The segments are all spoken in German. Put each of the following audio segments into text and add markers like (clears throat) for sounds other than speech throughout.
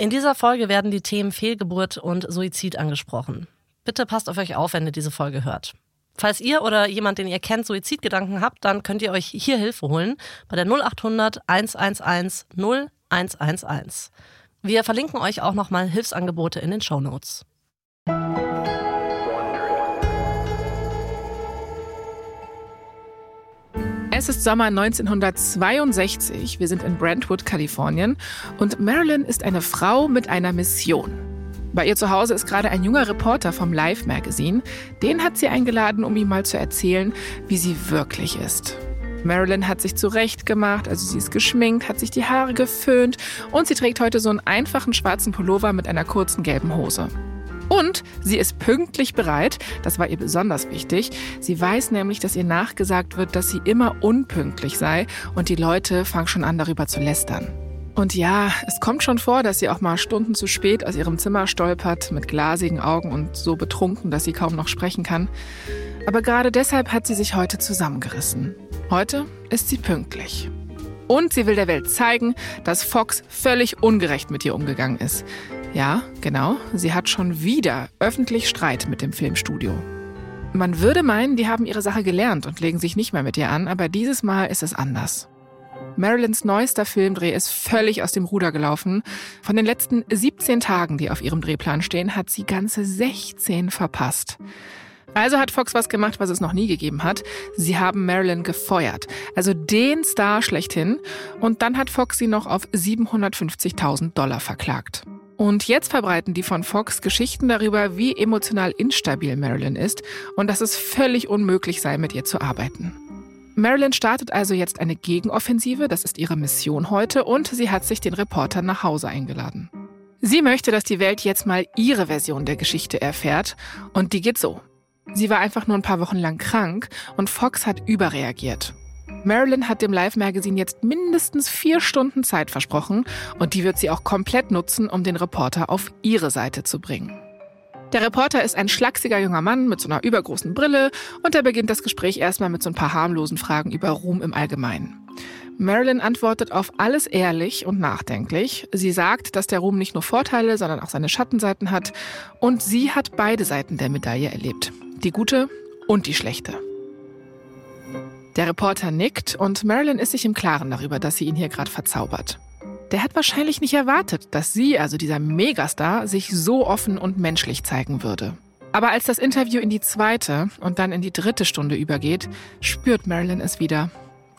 In dieser Folge werden die Themen Fehlgeburt und Suizid angesprochen. Bitte passt auf euch auf, wenn ihr diese Folge hört. Falls ihr oder jemand, den ihr kennt, Suizidgedanken habt, dann könnt ihr euch hier Hilfe holen bei der 0800 111 0111. Wir verlinken euch auch nochmal Hilfsangebote in den Show Notes. Es ist Sommer 1962. Wir sind in Brentwood, Kalifornien. Und Marilyn ist eine Frau mit einer Mission. Bei ihr zu Hause ist gerade ein junger Reporter vom Life Magazine. Den hat sie eingeladen, um ihm mal zu erzählen, wie sie wirklich ist. Marilyn hat sich zurechtgemacht, also sie ist geschminkt, hat sich die Haare geföhnt und sie trägt heute so einen einfachen schwarzen Pullover mit einer kurzen gelben Hose. Und sie ist pünktlich bereit. Das war ihr besonders wichtig. Sie weiß nämlich, dass ihr nachgesagt wird, dass sie immer unpünktlich sei und die Leute fangen schon an, darüber zu lästern. Und ja, es kommt schon vor, dass sie auch mal Stunden zu spät aus ihrem Zimmer stolpert, mit glasigen Augen und so betrunken, dass sie kaum noch sprechen kann. Aber gerade deshalb hat sie sich heute zusammengerissen. Heute ist sie pünktlich. Und sie will der Welt zeigen, dass Fox völlig ungerecht mit ihr umgegangen ist. Ja, genau, sie hat schon wieder öffentlich Streit mit dem Filmstudio. Man würde meinen, die haben ihre Sache gelernt und legen sich nicht mehr mit ihr an, aber dieses Mal ist es anders. Marilyns neuester Filmdreh ist völlig aus dem Ruder gelaufen. Von den letzten 17 Tagen, die auf ihrem Drehplan stehen, hat sie ganze 16 verpasst. Also hat Fox was gemacht, was es noch nie gegeben hat. Sie haben Marilyn gefeuert. Also den Star schlechthin. Und dann hat Fox sie noch auf 750.000 Dollar verklagt. Und jetzt verbreiten die von Fox Geschichten darüber, wie emotional instabil Marilyn ist und dass es völlig unmöglich sei, mit ihr zu arbeiten. Marilyn startet also jetzt eine Gegenoffensive, das ist ihre Mission heute, und sie hat sich den Reporter nach Hause eingeladen. Sie möchte, dass die Welt jetzt mal ihre Version der Geschichte erfährt, und die geht so. Sie war einfach nur ein paar Wochen lang krank und Fox hat überreagiert. Marilyn hat dem Live Magazine jetzt mindestens vier Stunden Zeit versprochen und die wird sie auch komplett nutzen, um den Reporter auf ihre Seite zu bringen. Der Reporter ist ein schlachsiger junger Mann mit so einer übergroßen Brille und er beginnt das Gespräch erstmal mit so ein paar harmlosen Fragen über Ruhm im Allgemeinen. Marilyn antwortet auf alles ehrlich und nachdenklich. Sie sagt, dass der Ruhm nicht nur Vorteile, sondern auch seine Schattenseiten hat und sie hat beide Seiten der Medaille erlebt. Die gute und die schlechte. Der Reporter nickt und Marilyn ist sich im Klaren darüber, dass sie ihn hier gerade verzaubert. Der hat wahrscheinlich nicht erwartet, dass sie, also dieser Megastar, sich so offen und menschlich zeigen würde. Aber als das Interview in die zweite und dann in die dritte Stunde übergeht, spürt Marilyn es wieder.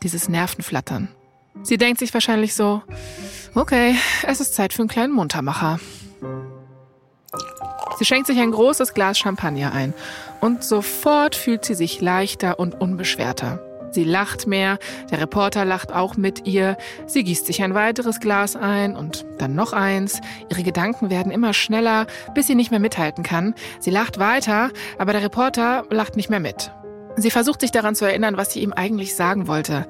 Dieses Nervenflattern. Sie denkt sich wahrscheinlich so, okay, es ist Zeit für einen kleinen Muntermacher. Sie schenkt sich ein großes Glas Champagner ein und sofort fühlt sie sich leichter und unbeschwerter. Sie lacht mehr, der Reporter lacht auch mit ihr, sie gießt sich ein weiteres Glas ein und dann noch eins. Ihre Gedanken werden immer schneller, bis sie nicht mehr mithalten kann. Sie lacht weiter, aber der Reporter lacht nicht mehr mit. Sie versucht sich daran zu erinnern, was sie ihm eigentlich sagen wollte.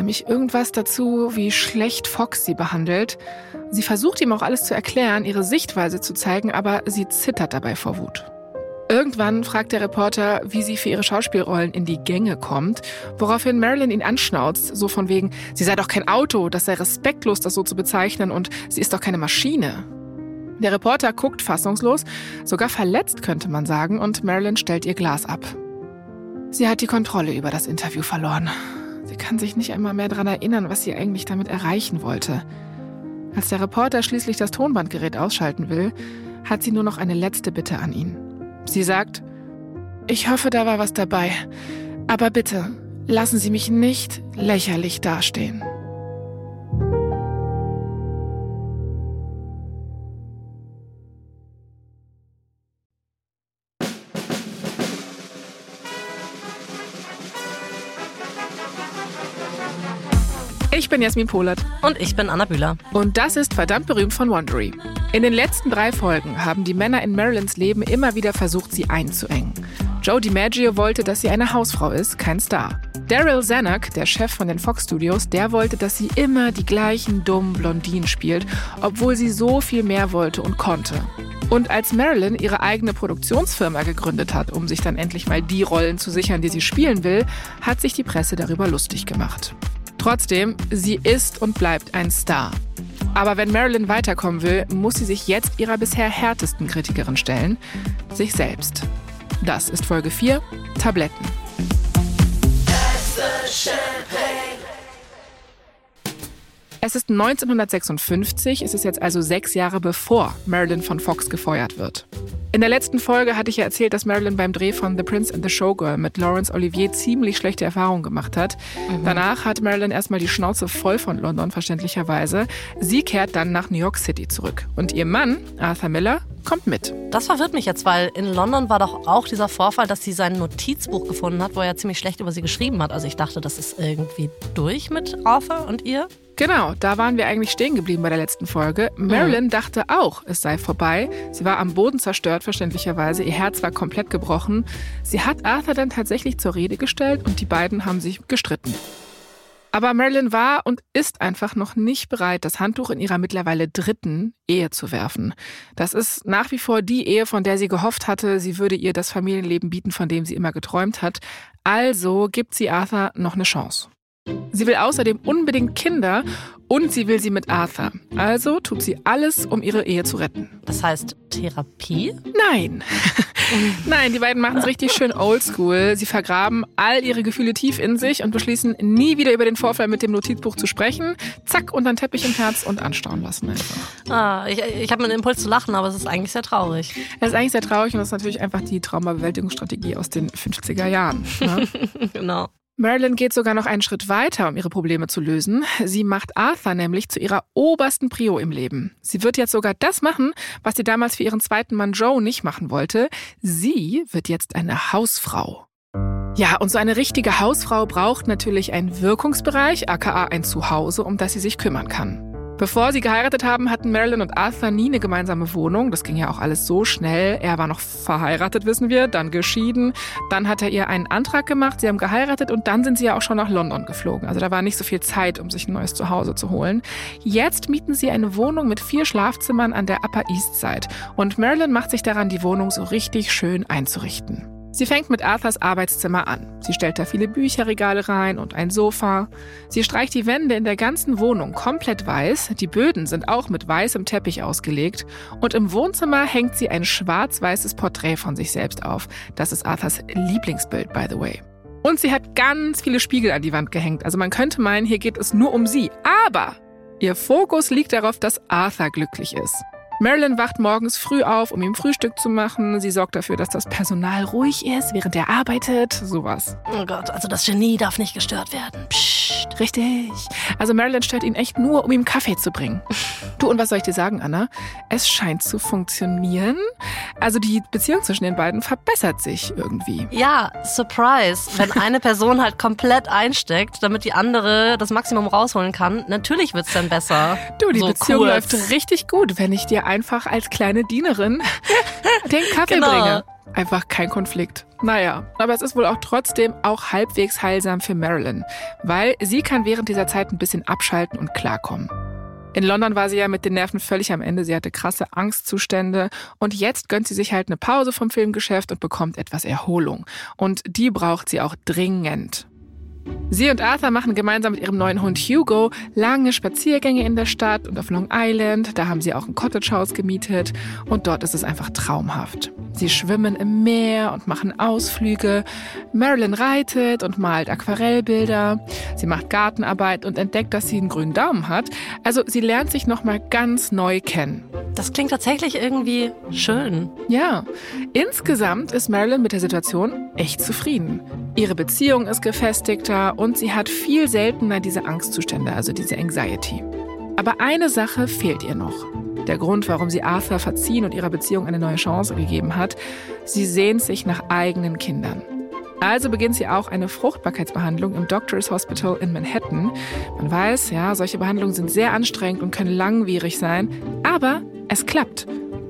Nämlich irgendwas dazu, wie schlecht Fox sie behandelt. Sie versucht ihm auch alles zu erklären, ihre Sichtweise zu zeigen, aber sie zittert dabei vor Wut. Irgendwann fragt der Reporter, wie sie für ihre Schauspielrollen in die Gänge kommt, woraufhin Marilyn ihn anschnauzt, so von wegen, sie sei doch kein Auto, das sei respektlos, das so zu bezeichnen und sie ist doch keine Maschine. Der Reporter guckt fassungslos, sogar verletzt könnte man sagen, und Marilyn stellt ihr Glas ab. Sie hat die Kontrolle über das Interview verloren. Sie kann sich nicht einmal mehr daran erinnern, was sie eigentlich damit erreichen wollte. Als der Reporter schließlich das Tonbandgerät ausschalten will, hat sie nur noch eine letzte Bitte an ihn. Sie sagt, ich hoffe, da war was dabei, aber bitte lassen Sie mich nicht lächerlich dastehen. Ich bin Jasmin Polat. Und ich bin Anna Bühler. Und das ist verdammt berühmt von Wondery. In den letzten drei Folgen haben die Männer in Marilyns Leben immer wieder versucht, sie einzuengen. Joe DiMaggio wollte, dass sie eine Hausfrau ist, kein Star. Daryl Zanuck, der Chef von den Fox Studios, der wollte, dass sie immer die gleichen dummen Blondinen spielt, obwohl sie so viel mehr wollte und konnte. Und als Marilyn ihre eigene Produktionsfirma gegründet hat, um sich dann endlich mal die Rollen zu sichern, die sie spielen will, hat sich die Presse darüber lustig gemacht. Trotzdem, sie ist und bleibt ein Star. Aber wenn Marilyn weiterkommen will, muss sie sich jetzt ihrer bisher härtesten Kritikerin stellen, sich selbst. Das ist Folge 4, Tabletten. Es ist 1956, es ist jetzt also sechs Jahre bevor Marilyn von Fox gefeuert wird. In der letzten Folge hatte ich ja erzählt, dass Marilyn beim Dreh von The Prince and the Showgirl mit Laurence Olivier ziemlich schlechte Erfahrungen gemacht hat. Mhm. Danach hat Marilyn erstmal die Schnauze voll von London, verständlicherweise. Sie kehrt dann nach New York City zurück. Und ihr Mann, Arthur Miller, kommt mit. Das verwirrt mich jetzt, weil in London war doch auch dieser Vorfall, dass sie sein Notizbuch gefunden hat, wo er ziemlich schlecht über sie geschrieben hat. Also ich dachte, das ist irgendwie durch mit Arthur und ihr. Genau, da waren wir eigentlich stehen geblieben bei der letzten Folge. Marilyn mhm. dachte auch, es sei vorbei. Sie war am Boden zerstört, verständlicherweise. Ihr Herz war komplett gebrochen. Sie hat Arthur dann tatsächlich zur Rede gestellt und die beiden haben sich gestritten. Aber Marilyn war und ist einfach noch nicht bereit, das Handtuch in ihrer mittlerweile dritten Ehe zu werfen. Das ist nach wie vor die Ehe, von der sie gehofft hatte, sie würde ihr das Familienleben bieten, von dem sie immer geträumt hat. Also gibt sie Arthur noch eine Chance. Sie will außerdem unbedingt Kinder und sie will sie mit Arthur. Also tut sie alles, um ihre Ehe zu retten. Das heißt Therapie? Nein. (laughs) Nein, die beiden machen es richtig schön oldschool. Sie vergraben all ihre Gefühle tief in sich und beschließen, nie wieder über den Vorfall mit dem Notizbuch zu sprechen. Zack, unter den Teppich im Herz und anstauen lassen einfach. Ah, ich, ich habe einen Impuls zu lachen, aber es ist eigentlich sehr traurig. Es ist eigentlich sehr traurig und das ist natürlich einfach die Traumabewältigungsstrategie aus den 50er Jahren. Ne? (laughs) genau. Marilyn geht sogar noch einen Schritt weiter, um ihre Probleme zu lösen. Sie macht Arthur nämlich zu ihrer obersten Prio im Leben. Sie wird jetzt sogar das machen, was sie damals für ihren zweiten Mann Joe nicht machen wollte. Sie wird jetzt eine Hausfrau. Ja, und so eine richtige Hausfrau braucht natürlich einen Wirkungsbereich, aka ein Zuhause, um das sie sich kümmern kann. Bevor sie geheiratet haben, hatten Marilyn und Arthur nie eine gemeinsame Wohnung. Das ging ja auch alles so schnell. Er war noch verheiratet, wissen wir, dann geschieden. Dann hat er ihr einen Antrag gemacht, sie haben geheiratet und dann sind sie ja auch schon nach London geflogen. Also da war nicht so viel Zeit, um sich ein neues Zuhause zu holen. Jetzt mieten sie eine Wohnung mit vier Schlafzimmern an der Upper East Side. Und Marilyn macht sich daran, die Wohnung so richtig schön einzurichten. Sie fängt mit Arthurs Arbeitszimmer an. Sie stellt da viele Bücherregale rein und ein Sofa. Sie streicht die Wände in der ganzen Wohnung komplett weiß. Die Böden sind auch mit weißem Teppich ausgelegt. Und im Wohnzimmer hängt sie ein schwarz-weißes Porträt von sich selbst auf. Das ist Arthurs Lieblingsbild, by the way. Und sie hat ganz viele Spiegel an die Wand gehängt. Also man könnte meinen, hier geht es nur um sie. Aber ihr Fokus liegt darauf, dass Arthur glücklich ist. Marilyn wacht morgens früh auf, um ihm Frühstück zu machen. Sie sorgt dafür, dass das Personal ruhig ist, während er arbeitet. Sowas. Oh Gott, also das Genie darf nicht gestört werden. Psst, richtig. Also Marilyn stört ihn echt nur, um ihm Kaffee zu bringen. Du, und was soll ich dir sagen, Anna? Es scheint zu funktionieren. Also die Beziehung zwischen den beiden verbessert sich irgendwie. Ja, Surprise. Wenn eine (laughs) Person halt komplett einsteckt, damit die andere das Maximum rausholen kann, natürlich wird's dann besser. Du, die so Beziehung kurz. läuft richtig gut, wenn ich dir einfach als kleine Dienerin (laughs) den Kaffee genau. bringe. Einfach kein Konflikt. Naja, aber es ist wohl auch trotzdem auch halbwegs heilsam für Marilyn, weil sie kann während dieser Zeit ein bisschen abschalten und klarkommen. In London war sie ja mit den Nerven völlig am Ende. Sie hatte krasse Angstzustände. Und jetzt gönnt sie sich halt eine Pause vom Filmgeschäft und bekommt etwas Erholung. Und die braucht sie auch dringend. Sie und Arthur machen gemeinsam mit ihrem neuen Hund Hugo lange Spaziergänge in der Stadt und auf Long Island. Da haben sie auch ein Cottagehaus gemietet und dort ist es einfach traumhaft. Sie schwimmen im Meer und machen Ausflüge. Marilyn reitet und malt Aquarellbilder. Sie macht Gartenarbeit und entdeckt, dass sie einen grünen Daumen hat. Also sie lernt sich nochmal ganz neu kennen. Das klingt tatsächlich irgendwie schön. Ja, insgesamt ist Marilyn mit der Situation echt zufrieden. Ihre Beziehung ist gefestigter und sie hat viel seltener diese Angstzustände, also diese Anxiety. Aber eine Sache fehlt ihr noch. Der Grund, warum sie Arthur verziehen und ihrer Beziehung eine neue Chance gegeben hat. Sie sehnt sich nach eigenen Kindern. Also beginnt sie auch eine Fruchtbarkeitsbehandlung im Doctors Hospital in Manhattan. Man weiß, ja, solche Behandlungen sind sehr anstrengend und können langwierig sein, aber es klappt.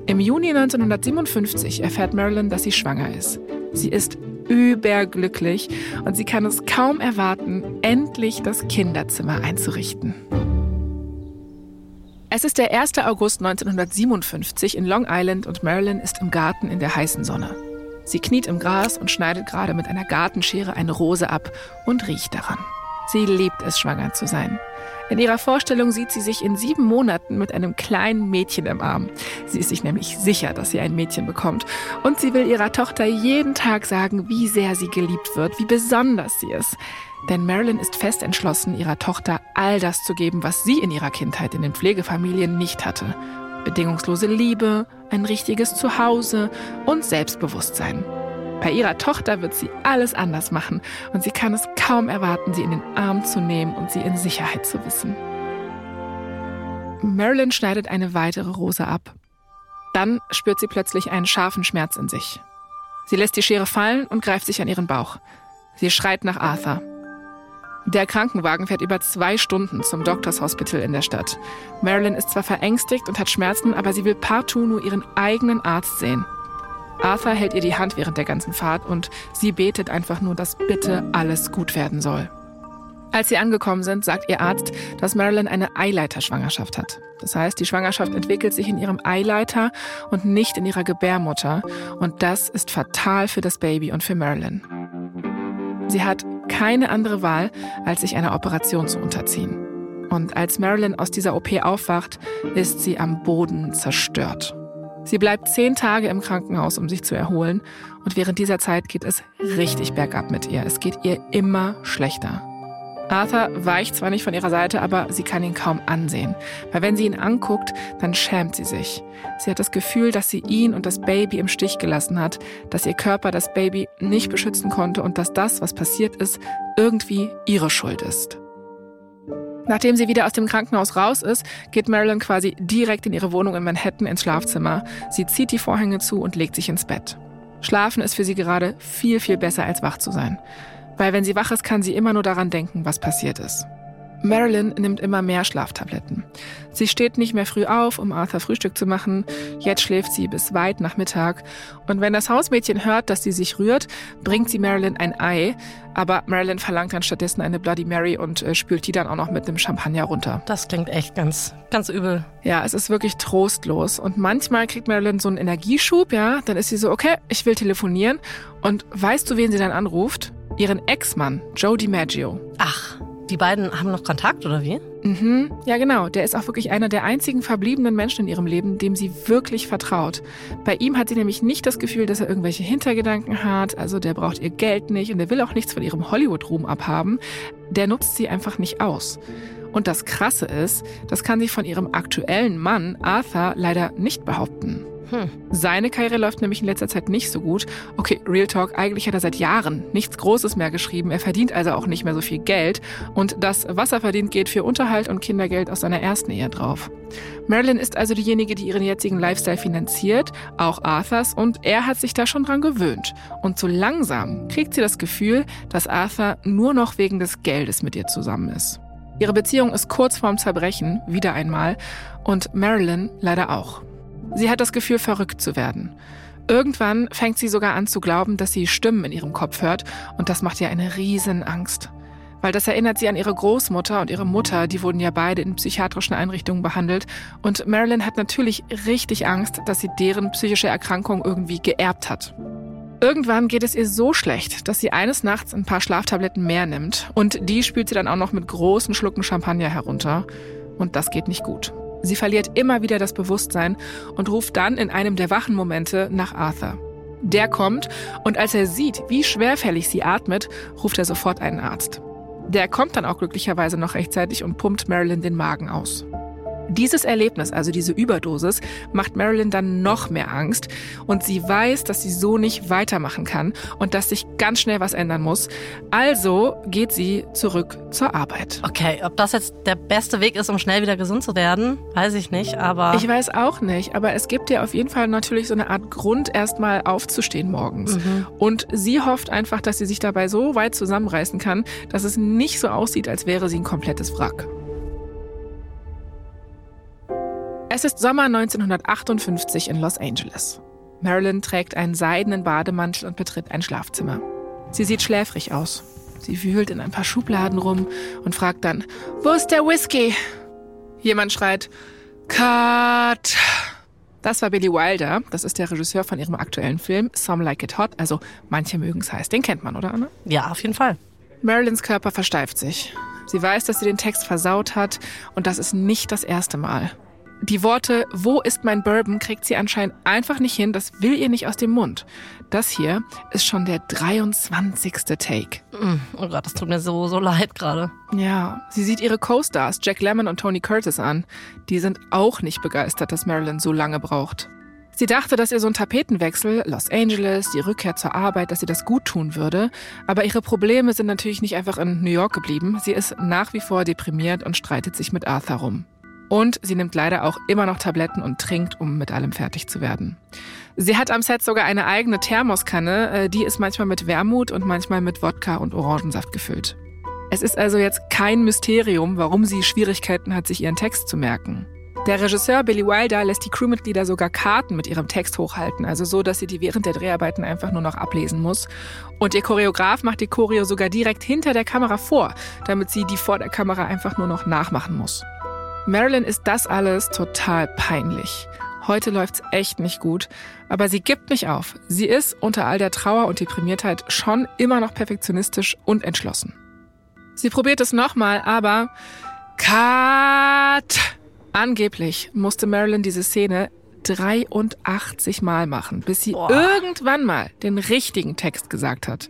Im Juni 1957 erfährt Marilyn, dass sie schwanger ist. Sie ist überglücklich und sie kann es kaum erwarten, endlich das Kinderzimmer einzurichten. Es ist der 1. August 1957 in Long Island und Marilyn ist im Garten in der heißen Sonne. Sie kniet im Gras und schneidet gerade mit einer Gartenschere eine Rose ab und riecht daran. Sie liebt es, schwanger zu sein. In ihrer Vorstellung sieht sie sich in sieben Monaten mit einem kleinen Mädchen im Arm. Sie ist sich nämlich sicher, dass sie ein Mädchen bekommt. Und sie will ihrer Tochter jeden Tag sagen, wie sehr sie geliebt wird, wie besonders sie ist. Denn Marilyn ist fest entschlossen, ihrer Tochter all das zu geben, was sie in ihrer Kindheit in den Pflegefamilien nicht hatte. Bedingungslose Liebe, ein richtiges Zuhause und Selbstbewusstsein. Bei ihrer Tochter wird sie alles anders machen und sie kann es kaum erwarten, sie in den Arm zu nehmen und sie in Sicherheit zu wissen. Marilyn schneidet eine weitere Rose ab. Dann spürt sie plötzlich einen scharfen Schmerz in sich. Sie lässt die Schere fallen und greift sich an ihren Bauch. Sie schreit nach Arthur. Der Krankenwagen fährt über zwei Stunden zum Doctors Hospital in der Stadt. Marilyn ist zwar verängstigt und hat Schmerzen, aber sie will partout nur ihren eigenen Arzt sehen. Arthur hält ihr die Hand während der ganzen Fahrt und sie betet einfach nur, dass bitte alles gut werden soll. Als sie angekommen sind, sagt ihr Arzt, dass Marilyn eine Eileiterschwangerschaft hat. Das heißt, die Schwangerschaft entwickelt sich in ihrem Eileiter und nicht in ihrer Gebärmutter. Und das ist fatal für das Baby und für Marilyn. Sie hat keine andere Wahl, als sich einer Operation zu unterziehen. Und als Marilyn aus dieser OP aufwacht, ist sie am Boden zerstört. Sie bleibt zehn Tage im Krankenhaus, um sich zu erholen. Und während dieser Zeit geht es richtig bergab mit ihr. Es geht ihr immer schlechter. Arthur weicht zwar nicht von ihrer Seite, aber sie kann ihn kaum ansehen. Weil wenn sie ihn anguckt, dann schämt sie sich. Sie hat das Gefühl, dass sie ihn und das Baby im Stich gelassen hat, dass ihr Körper das Baby nicht beschützen konnte und dass das, was passiert ist, irgendwie ihre Schuld ist. Nachdem sie wieder aus dem Krankenhaus raus ist, geht Marilyn quasi direkt in ihre Wohnung in Manhattan ins Schlafzimmer. Sie zieht die Vorhänge zu und legt sich ins Bett. Schlafen ist für sie gerade viel, viel besser als wach zu sein. Weil wenn sie wach ist, kann sie immer nur daran denken, was passiert ist. Marilyn nimmt immer mehr Schlaftabletten. Sie steht nicht mehr früh auf, um Arthur Frühstück zu machen. Jetzt schläft sie bis weit nach Mittag. Und wenn das Hausmädchen hört, dass sie sich rührt, bringt sie Marilyn ein Ei. Aber Marilyn verlangt dann stattdessen eine Bloody Mary und äh, spült die dann auch noch mit einem Champagner runter. Das klingt echt ganz, ganz übel. Ja, es ist wirklich trostlos. Und manchmal kriegt Marilyn so einen Energieschub, ja. Dann ist sie so, okay, ich will telefonieren. Und weißt du, wen sie dann anruft? Ihren Ex-Mann, Joe DiMaggio. Ach. Die beiden haben noch Kontakt, oder wie? Mhm. Ja, genau. Der ist auch wirklich einer der einzigen verbliebenen Menschen in ihrem Leben, dem sie wirklich vertraut. Bei ihm hat sie nämlich nicht das Gefühl, dass er irgendwelche Hintergedanken hat. Also der braucht ihr Geld nicht und der will auch nichts von ihrem Hollywood-Ruhm abhaben. Der nutzt sie einfach nicht aus. Und das Krasse ist, das kann sie von ihrem aktuellen Mann Arthur leider nicht behaupten. Hm. Seine Karriere läuft nämlich in letzter Zeit nicht so gut. Okay, Real Talk, eigentlich hat er seit Jahren nichts Großes mehr geschrieben. Er verdient also auch nicht mehr so viel Geld. Und das, was er verdient, geht für Unterhalt und Kindergeld aus seiner ersten Ehe drauf. Marilyn ist also diejenige, die ihren jetzigen Lifestyle finanziert, auch Arthurs, und er hat sich da schon dran gewöhnt. Und so langsam kriegt sie das Gefühl, dass Arthur nur noch wegen des Geldes mit ihr zusammen ist. Ihre Beziehung ist kurz vorm Zerbrechen, wieder einmal, und Marilyn leider auch. Sie hat das Gefühl, verrückt zu werden. Irgendwann fängt sie sogar an zu glauben, dass sie Stimmen in ihrem Kopf hört und das macht ihr eine riesen Angst. Weil das erinnert sie an ihre Großmutter und ihre Mutter, die wurden ja beide in psychiatrischen Einrichtungen behandelt. Und Marilyn hat natürlich richtig Angst, dass sie deren psychische Erkrankung irgendwie geerbt hat. Irgendwann geht es ihr so schlecht, dass sie eines Nachts ein paar Schlaftabletten mehr nimmt und die spült sie dann auch noch mit großen Schlucken Champagner herunter. Und das geht nicht gut. Sie verliert immer wieder das Bewusstsein und ruft dann in einem der wachen Momente nach Arthur. Der kommt und als er sieht, wie schwerfällig sie atmet, ruft er sofort einen Arzt. Der kommt dann auch glücklicherweise noch rechtzeitig und pumpt Marilyn den Magen aus. Dieses Erlebnis, also diese Überdosis, macht Marilyn dann noch mehr Angst und sie weiß, dass sie so nicht weitermachen kann und dass sich ganz schnell was ändern muss. Also geht sie zurück zur Arbeit. Okay, ob das jetzt der beste Weg ist, um schnell wieder gesund zu werden, weiß ich nicht, aber. Ich weiß auch nicht, aber es gibt ihr auf jeden Fall natürlich so eine Art Grund, erstmal aufzustehen morgens. Mhm. Und sie hofft einfach, dass sie sich dabei so weit zusammenreißen kann, dass es nicht so aussieht, als wäre sie ein komplettes Wrack. Es ist Sommer 1958 in Los Angeles. Marilyn trägt einen seidenen Bademantel und betritt ein Schlafzimmer. Sie sieht schläfrig aus. Sie wühlt in ein paar Schubladen rum und fragt dann, wo ist der Whisky? Jemand schreit, Cut! Das war Billy Wilder. Das ist der Regisseur von ihrem aktuellen Film Some Like It Hot. Also manche mögen es heiß. Den kennt man, oder Anna? Ja, auf jeden Fall. Marilyns Körper versteift sich. Sie weiß, dass sie den Text versaut hat und das ist nicht das erste Mal. Die Worte Wo ist mein Bourbon kriegt sie anscheinend einfach nicht hin, das will ihr nicht aus dem Mund. Das hier ist schon der 23. Take. Mm, oh Gott, das tut mir so, so leid gerade. Ja, sie sieht ihre Co-Stars Jack Lemmon und Tony Curtis an. Die sind auch nicht begeistert, dass Marilyn so lange braucht. Sie dachte, dass ihr so ein Tapetenwechsel, Los Angeles, die Rückkehr zur Arbeit, dass sie das gut tun würde. Aber ihre Probleme sind natürlich nicht einfach in New York geblieben. Sie ist nach wie vor deprimiert und streitet sich mit Arthur rum. Und sie nimmt leider auch immer noch Tabletten und trinkt, um mit allem fertig zu werden. Sie hat am Set sogar eine eigene Thermoskanne, äh, die ist manchmal mit Wermut und manchmal mit Wodka und Orangensaft gefüllt. Es ist also jetzt kein Mysterium, warum sie Schwierigkeiten hat, sich ihren Text zu merken. Der Regisseur Billy Wilder lässt die Crewmitglieder sogar Karten mit ihrem Text hochhalten, also so, dass sie die während der Dreharbeiten einfach nur noch ablesen muss. Und ihr Choreograf macht die Choreo sogar direkt hinter der Kamera vor, damit sie die vor der Kamera einfach nur noch nachmachen muss. Marilyn ist das alles total peinlich. Heute läuft's echt nicht gut, aber sie gibt nicht auf. Sie ist unter all der Trauer und Deprimiertheit schon immer noch perfektionistisch und entschlossen. Sie probiert es nochmal, aber Cut! Angeblich musste Marilyn diese Szene 83 Mal machen, bis sie Boah. irgendwann mal den richtigen Text gesagt hat.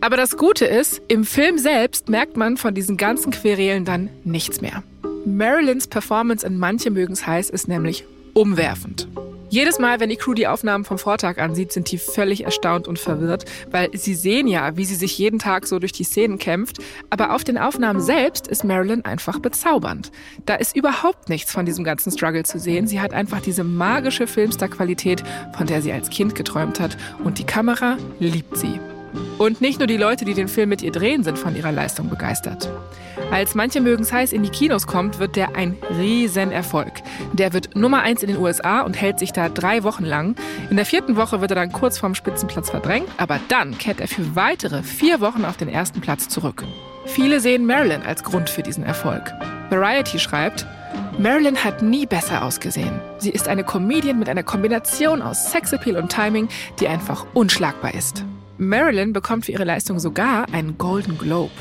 Aber das Gute ist, im Film selbst merkt man von diesen ganzen Querelen dann nichts mehr. Marilyns Performance in Manche mögen's heiß ist nämlich umwerfend. Jedes Mal, wenn die Crew die Aufnahmen vom Vortag ansieht, sind die völlig erstaunt und verwirrt, weil sie sehen ja, wie sie sich jeden Tag so durch die Szenen kämpft, aber auf den Aufnahmen selbst ist Marilyn einfach bezaubernd. Da ist überhaupt nichts von diesem ganzen Struggle zu sehen. Sie hat einfach diese magische Filmstar-Qualität, von der sie als Kind geträumt hat und die Kamera liebt sie. Und nicht nur die Leute, die den Film mit ihr drehen, sind von ihrer Leistung begeistert. Als manche mögen's heiß in die Kinos kommt, wird der ein Riesenerfolg. Der wird Nummer eins in den USA und hält sich da drei Wochen lang. In der vierten Woche wird er dann kurz vorm Spitzenplatz verdrängt, aber dann kehrt er für weitere vier Wochen auf den ersten Platz zurück. Viele sehen Marilyn als Grund für diesen Erfolg. Variety schreibt, Marilyn hat nie besser ausgesehen. Sie ist eine Comedian mit einer Kombination aus Sexappeal und Timing, die einfach unschlagbar ist. Marilyn bekommt für ihre Leistung sogar einen Golden Globe.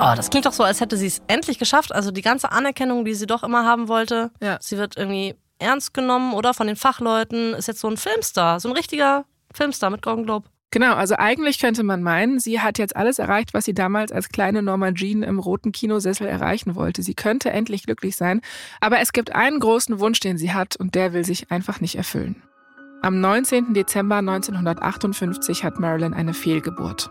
Oh, das klingt doch so, als hätte sie es endlich geschafft. Also die ganze Anerkennung, die sie doch immer haben wollte. Ja. Sie wird irgendwie ernst genommen oder von den Fachleuten. Ist jetzt so ein Filmstar, so ein richtiger Filmstar mit Golden Globe. Genau, also eigentlich könnte man meinen, sie hat jetzt alles erreicht, was sie damals als kleine Norma Jean im roten Kinosessel erreichen wollte. Sie könnte endlich glücklich sein, aber es gibt einen großen Wunsch, den sie hat und der will sich einfach nicht erfüllen. Am 19. Dezember 1958 hat Marilyn eine Fehlgeburt.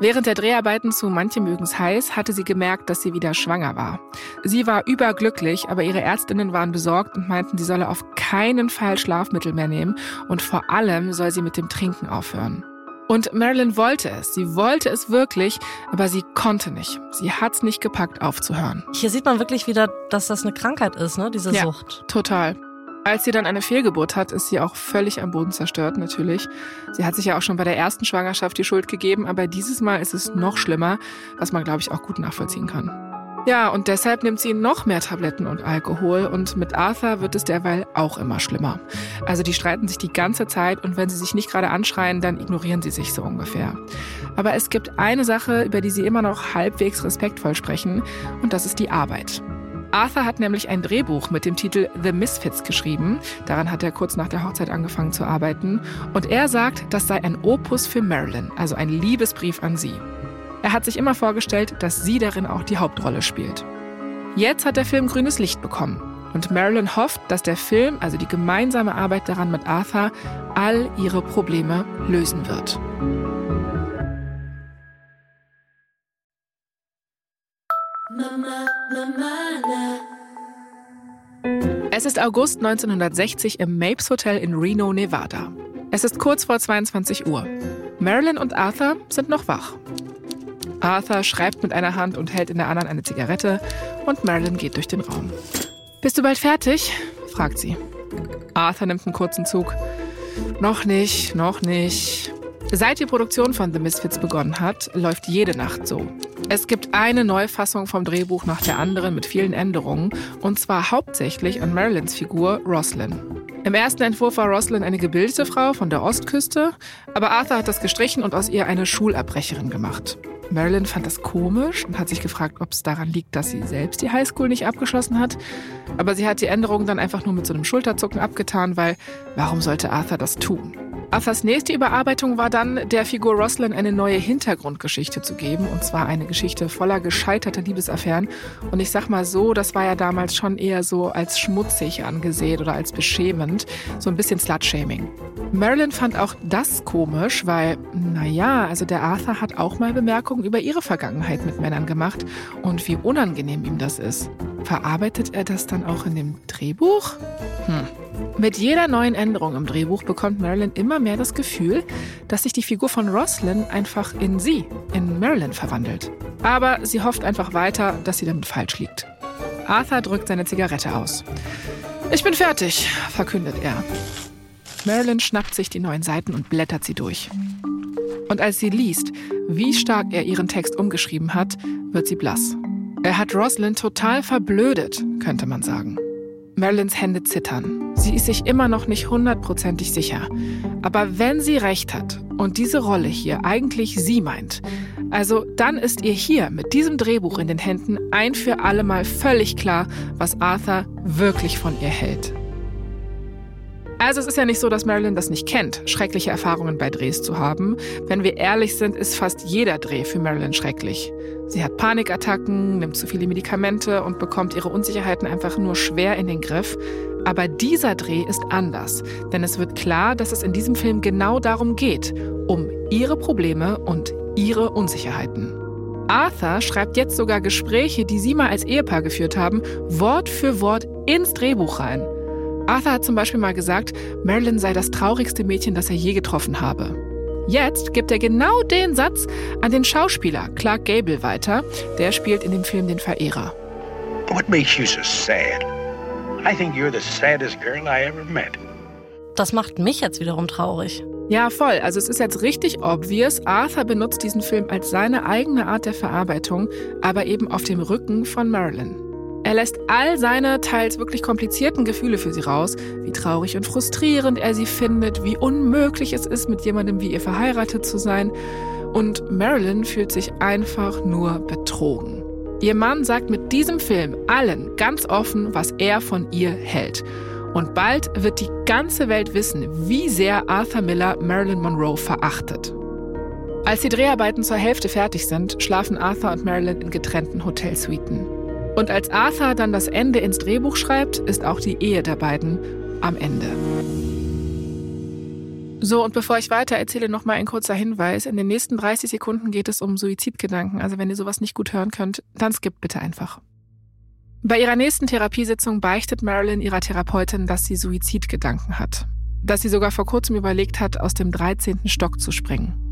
Während der Dreharbeiten zu Manche mögen's heiß hatte sie gemerkt, dass sie wieder schwanger war. Sie war überglücklich, aber ihre Ärztinnen waren besorgt und meinten, sie solle auf keinen Fall Schlafmittel mehr nehmen und vor allem soll sie mit dem Trinken aufhören. Und Marilyn wollte es. Sie wollte es wirklich, aber sie konnte nicht. Sie hat's nicht gepackt, aufzuhören. Hier sieht man wirklich wieder, dass das eine Krankheit ist, ne? Diese ja, Sucht. Total. Als sie dann eine Fehlgeburt hat, ist sie auch völlig am Boden zerstört, natürlich. Sie hat sich ja auch schon bei der ersten Schwangerschaft die Schuld gegeben, aber dieses Mal ist es noch schlimmer, was man, glaube ich, auch gut nachvollziehen kann. Ja, und deshalb nimmt sie noch mehr Tabletten und Alkohol und mit Arthur wird es derweil auch immer schlimmer. Also die streiten sich die ganze Zeit und wenn sie sich nicht gerade anschreien, dann ignorieren sie sich so ungefähr. Aber es gibt eine Sache, über die sie immer noch halbwegs respektvoll sprechen und das ist die Arbeit. Arthur hat nämlich ein Drehbuch mit dem Titel The Misfits geschrieben. Daran hat er kurz nach der Hochzeit angefangen zu arbeiten. Und er sagt, das sei ein Opus für Marilyn, also ein Liebesbrief an sie. Er hat sich immer vorgestellt, dass sie darin auch die Hauptrolle spielt. Jetzt hat der Film grünes Licht bekommen. Und Marilyn hofft, dass der Film, also die gemeinsame Arbeit daran mit Arthur, all ihre Probleme lösen wird. Es ist August 1960 im Mapes Hotel in Reno, Nevada. Es ist kurz vor 22 Uhr. Marilyn und Arthur sind noch wach. Arthur schreibt mit einer Hand und hält in der anderen eine Zigarette und Marilyn geht durch den Raum. Bist du bald fertig? fragt sie. Arthur nimmt einen kurzen Zug. Noch nicht, noch nicht. Seit die Produktion von The Misfits begonnen hat, läuft jede Nacht so. Es gibt eine Neufassung vom Drehbuch nach der anderen mit vielen Änderungen, und zwar hauptsächlich an Marilyns Figur Roslyn. Im ersten Entwurf war Roslyn eine gebildete Frau von der Ostküste, aber Arthur hat das gestrichen und aus ihr eine Schulabbrecherin gemacht. Marilyn fand das komisch und hat sich gefragt, ob es daran liegt, dass sie selbst die Highschool nicht abgeschlossen hat. Aber sie hat die Änderung dann einfach nur mit so einem Schulterzucken abgetan, weil warum sollte Arthur das tun? Arthurs nächste Überarbeitung war dann, der Figur Roslyn eine neue Hintergrundgeschichte zu geben. Und zwar eine Geschichte voller gescheiterter Liebesaffären. Und ich sag mal so, das war ja damals schon eher so als schmutzig angesehen oder als beschämend. So ein bisschen Slutshaming. Marilyn fand auch das komisch, weil, naja, also der Arthur hat auch mal Bemerkungen über ihre Vergangenheit mit Männern gemacht und wie unangenehm ihm das ist. Verarbeitet er das dann auch in dem Drehbuch? Hm. Mit jeder neuen Änderung im Drehbuch bekommt Marilyn immer mehr das Gefühl, dass sich die Figur von Roslyn einfach in sie, in Marilyn verwandelt. Aber sie hofft einfach weiter, dass sie damit falsch liegt. Arthur drückt seine Zigarette aus. Ich bin fertig, verkündet er. Marilyn schnappt sich die neuen Seiten und blättert sie durch. Und als sie liest, wie stark er ihren Text umgeschrieben hat, wird sie blass. Er hat Roslyn total verblödet, könnte man sagen. Marilyns Hände zittern. Sie ist sich immer noch nicht hundertprozentig sicher. Aber wenn sie recht hat und diese Rolle hier eigentlich sie meint, also dann ist ihr hier mit diesem Drehbuch in den Händen ein für alle Mal völlig klar, was Arthur wirklich von ihr hält. Also es ist ja nicht so, dass Marilyn das nicht kennt, schreckliche Erfahrungen bei Drehs zu haben. Wenn wir ehrlich sind, ist fast jeder Dreh für Marilyn schrecklich. Sie hat Panikattacken, nimmt zu viele Medikamente und bekommt ihre Unsicherheiten einfach nur schwer in den Griff. Aber dieser Dreh ist anders, denn es wird klar, dass es in diesem Film genau darum geht, um ihre Probleme und ihre Unsicherheiten. Arthur schreibt jetzt sogar Gespräche, die sie mal als Ehepaar geführt haben, Wort für Wort ins Drehbuch rein. Arthur hat zum Beispiel mal gesagt, Marilyn sei das traurigste Mädchen, das er je getroffen habe. Jetzt gibt er genau den Satz an den Schauspieler Clark Gable weiter. Der spielt in dem Film den Verehrer. What makes you so sad? I think you're the saddest girl I ever met. Das macht mich jetzt wiederum traurig. Ja, voll. Also es ist jetzt richtig obvious. Arthur benutzt diesen Film als seine eigene Art der Verarbeitung, aber eben auf dem Rücken von Marilyn. Er lässt all seine teils wirklich komplizierten Gefühle für sie raus, wie traurig und frustrierend er sie findet, wie unmöglich es ist, mit jemandem wie ihr verheiratet zu sein. Und Marilyn fühlt sich einfach nur betrogen. Ihr Mann sagt mit diesem Film allen ganz offen, was er von ihr hält. Und bald wird die ganze Welt wissen, wie sehr Arthur Miller Marilyn Monroe verachtet. Als die Dreharbeiten zur Hälfte fertig sind, schlafen Arthur und Marilyn in getrennten Hotelsuiten. Und als Arthur dann das Ende ins Drehbuch schreibt, ist auch die Ehe der beiden am Ende. So, und bevor ich weiter erzähle, noch mal ein kurzer Hinweis. In den nächsten 30 Sekunden geht es um Suizidgedanken. Also wenn ihr sowas nicht gut hören könnt, dann skippt bitte einfach. Bei ihrer nächsten Therapiesitzung beichtet Marilyn ihrer Therapeutin, dass sie Suizidgedanken hat. Dass sie sogar vor kurzem überlegt hat, aus dem 13. Stock zu springen.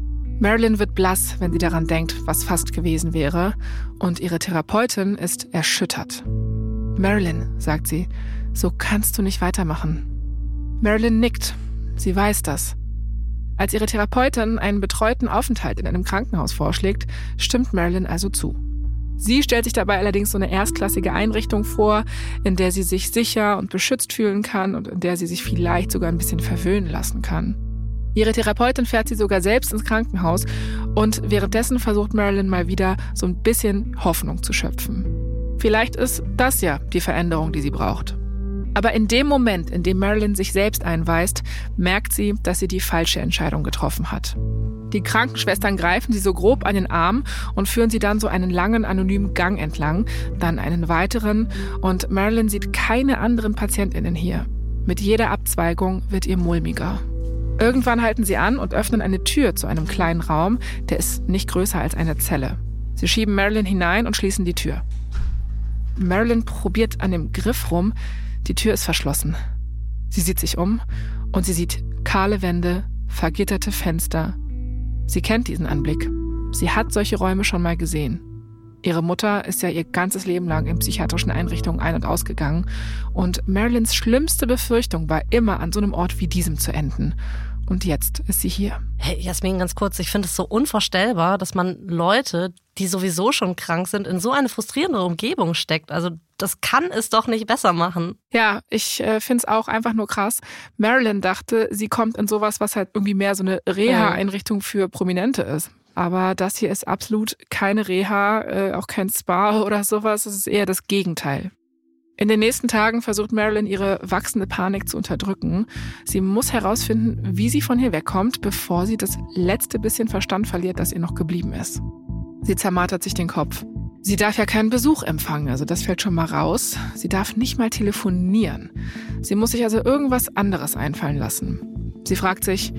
Marilyn wird blass, wenn sie daran denkt, was fast gewesen wäre, und ihre Therapeutin ist erschüttert. Marilyn, sagt sie, so kannst du nicht weitermachen. Marilyn nickt. Sie weiß das. Als ihre Therapeutin einen betreuten Aufenthalt in einem Krankenhaus vorschlägt, stimmt Marilyn also zu. Sie stellt sich dabei allerdings so eine erstklassige Einrichtung vor, in der sie sich sicher und beschützt fühlen kann und in der sie sich vielleicht sogar ein bisschen verwöhnen lassen kann. Ihre Therapeutin fährt sie sogar selbst ins Krankenhaus und währenddessen versucht Marilyn mal wieder so ein bisschen Hoffnung zu schöpfen. Vielleicht ist das ja die Veränderung, die sie braucht. Aber in dem Moment, in dem Marilyn sich selbst einweist, merkt sie, dass sie die falsche Entscheidung getroffen hat. Die Krankenschwestern greifen sie so grob an den Arm und führen sie dann so einen langen, anonymen Gang entlang, dann einen weiteren und Marilyn sieht keine anderen Patientinnen hier. Mit jeder Abzweigung wird ihr mulmiger. Irgendwann halten sie an und öffnen eine Tür zu einem kleinen Raum, der ist nicht größer als eine Zelle. Sie schieben Marilyn hinein und schließen die Tür. Marilyn probiert an dem Griff rum, die Tür ist verschlossen. Sie sieht sich um und sie sieht kahle Wände, vergitterte Fenster. Sie kennt diesen Anblick. Sie hat solche Räume schon mal gesehen. Ihre Mutter ist ja ihr ganzes Leben lang in psychiatrischen Einrichtungen ein- und ausgegangen. Und Marilyns schlimmste Befürchtung war immer, an so einem Ort wie diesem zu enden. Und jetzt ist sie hier. Hey, Jasmin, ganz kurz. Ich finde es so unvorstellbar, dass man Leute, die sowieso schon krank sind, in so eine frustrierende Umgebung steckt. Also das kann es doch nicht besser machen. Ja, ich äh, finde es auch einfach nur krass. Marilyn dachte, sie kommt in sowas, was halt irgendwie mehr so eine Reha-Einrichtung für Prominente ist. Aber das hier ist absolut keine Reha, äh, auch kein Spa oder sowas. Es ist eher das Gegenteil. In den nächsten Tagen versucht Marilyn ihre wachsende Panik zu unterdrücken. Sie muss herausfinden, wie sie von hier wegkommt, bevor sie das letzte bisschen Verstand verliert, das ihr noch geblieben ist. Sie zermartert sich den Kopf. Sie darf ja keinen Besuch empfangen, also das fällt schon mal raus. Sie darf nicht mal telefonieren. Sie muss sich also irgendwas anderes einfallen lassen. Sie fragt sich,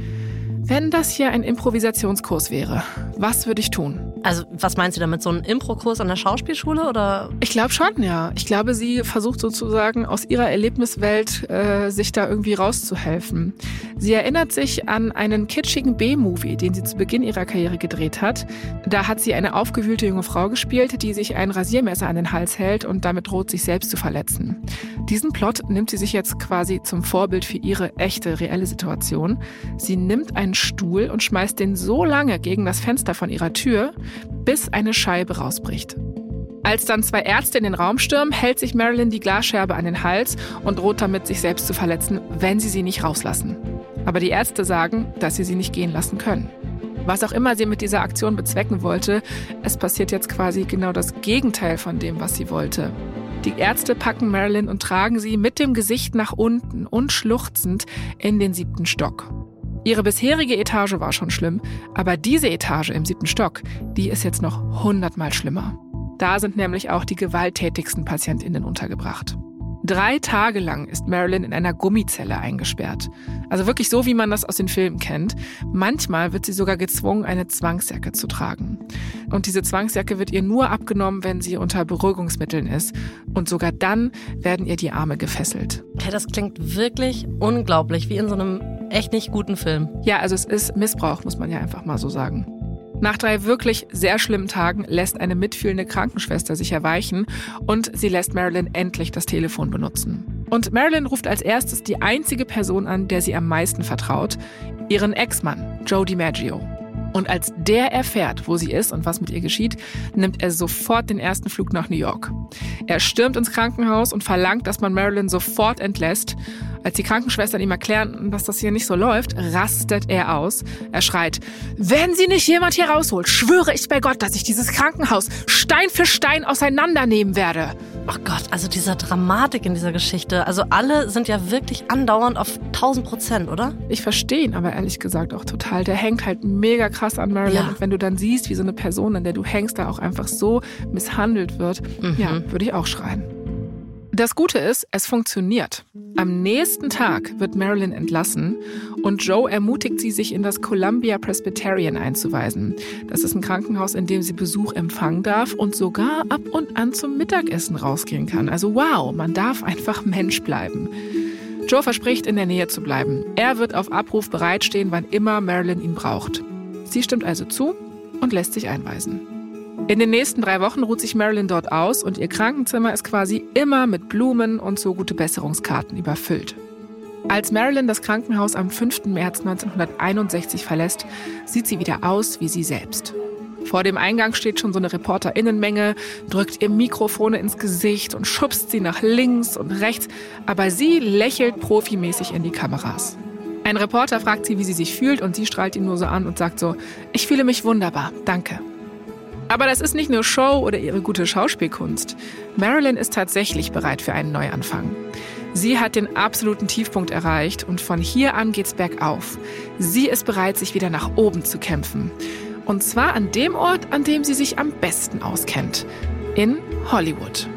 wenn das hier ein Improvisationskurs wäre, was würde ich tun? Also, was meinst du damit? So ein Impro-Kurs an der Schauspielschule oder? Ich glaube schon, ja. Ich glaube, sie versucht sozusagen aus ihrer Erlebniswelt äh, sich da irgendwie rauszuhelfen. Sie erinnert sich an einen kitschigen B-Movie, den sie zu Beginn ihrer Karriere gedreht hat. Da hat sie eine aufgewühlte junge Frau gespielt, die sich ein Rasiermesser an den Hals hält und damit droht, sich selbst zu verletzen. Diesen Plot nimmt sie sich jetzt quasi zum Vorbild für ihre echte, reelle Situation. Sie nimmt einen Stuhl und schmeißt den so lange gegen das Fenster von ihrer Tür, bis eine Scheibe rausbricht. Als dann zwei Ärzte in den Raum stürmen, hält sich Marilyn die Glasscherbe an den Hals und droht damit, sich selbst zu verletzen, wenn sie sie nicht rauslassen. Aber die Ärzte sagen, dass sie sie nicht gehen lassen können. Was auch immer sie mit dieser Aktion bezwecken wollte, es passiert jetzt quasi genau das Gegenteil von dem, was sie wollte. Die Ärzte packen Marilyn und tragen sie mit dem Gesicht nach unten und schluchzend in den siebten Stock. Ihre bisherige Etage war schon schlimm, aber diese Etage im siebten Stock, die ist jetzt noch hundertmal schlimmer. Da sind nämlich auch die gewalttätigsten PatientInnen untergebracht. Drei Tage lang ist Marilyn in einer Gummizelle eingesperrt. Also wirklich so, wie man das aus den Filmen kennt. Manchmal wird sie sogar gezwungen, eine Zwangsjacke zu tragen. Und diese Zwangsjacke wird ihr nur abgenommen, wenn sie unter Beruhigungsmitteln ist. Und sogar dann werden ihr die Arme gefesselt. Okay, das klingt wirklich unglaublich, wie in so einem echt nicht guten Film. Ja, also es ist Missbrauch, muss man ja einfach mal so sagen. Nach drei wirklich sehr schlimmen Tagen lässt eine mitfühlende Krankenschwester sich erweichen und sie lässt Marilyn endlich das Telefon benutzen. Und Marilyn ruft als erstes die einzige Person an, der sie am meisten vertraut, ihren Ex-Mann, Joe DiMaggio. Und als der erfährt, wo sie ist und was mit ihr geschieht, nimmt er sofort den ersten Flug nach New York. Er stürmt ins Krankenhaus und verlangt, dass man Marilyn sofort entlässt. Als die Krankenschwestern ihm erklären, dass das hier nicht so läuft, rastet er aus. Er schreit, wenn sie nicht jemand hier rausholt, schwöre ich bei Gott, dass ich dieses Krankenhaus Stein für Stein auseinandernehmen werde. Oh Gott, also dieser Dramatik in dieser Geschichte. Also alle sind ja wirklich andauernd auf 1000 Prozent, oder? Ich verstehe ihn aber ehrlich gesagt auch total. Der hängt halt mega krass an Marilyn. Ja. Und wenn du dann siehst, wie so eine Person, an der du hängst, da auch einfach so misshandelt wird, mhm. ja, würde ich auch schreien. Das Gute ist, es funktioniert. Am nächsten Tag wird Marilyn entlassen und Joe ermutigt sie, sich in das Columbia Presbyterian einzuweisen. Das ist ein Krankenhaus, in dem sie Besuch empfangen darf und sogar ab und an zum Mittagessen rausgehen kann. Also wow, man darf einfach (laughs) Mensch bleiben. Joe verspricht, in der Nähe zu bleiben. Er wird auf Abruf bereitstehen, wann immer Marilyn ihn braucht. Sie stimmt also zu und lässt sich einweisen. In den nächsten drei Wochen ruht sich Marilyn dort aus und ihr Krankenzimmer ist quasi immer mit Blumen und so gute Besserungskarten überfüllt. Als Marilyn das Krankenhaus am 5. März 1961 verlässt, sieht sie wieder aus wie sie selbst. Vor dem Eingang steht schon so eine Reporterinnenmenge, drückt ihr Mikrofone ins Gesicht und schubst sie nach links und rechts, aber sie lächelt profimäßig in die Kameras. Ein Reporter fragt sie, wie sie sich fühlt und sie strahlt ihn nur so an und sagt so, ich fühle mich wunderbar, danke. Aber das ist nicht nur Show oder ihre gute Schauspielkunst. Marilyn ist tatsächlich bereit für einen Neuanfang. Sie hat den absoluten Tiefpunkt erreicht und von hier an geht's bergauf. Sie ist bereit, sich wieder nach oben zu kämpfen. Und zwar an dem Ort, an dem sie sich am besten auskennt. In Hollywood.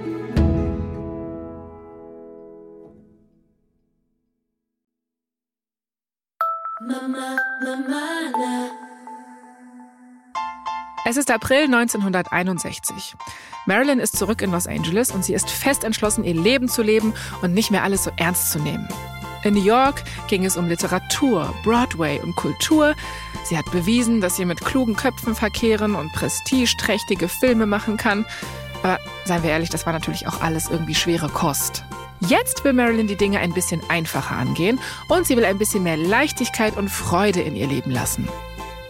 Mama, Mama, es ist April 1961. Marilyn ist zurück in Los Angeles und sie ist fest entschlossen, ihr Leben zu leben und nicht mehr alles so ernst zu nehmen. In New York ging es um Literatur, Broadway und Kultur. Sie hat bewiesen, dass sie mit klugen Köpfen verkehren und prestigeträchtige Filme machen kann. Aber seien wir ehrlich, das war natürlich auch alles irgendwie schwere Kost. Jetzt will Marilyn die Dinge ein bisschen einfacher angehen und sie will ein bisschen mehr Leichtigkeit und Freude in ihr Leben lassen.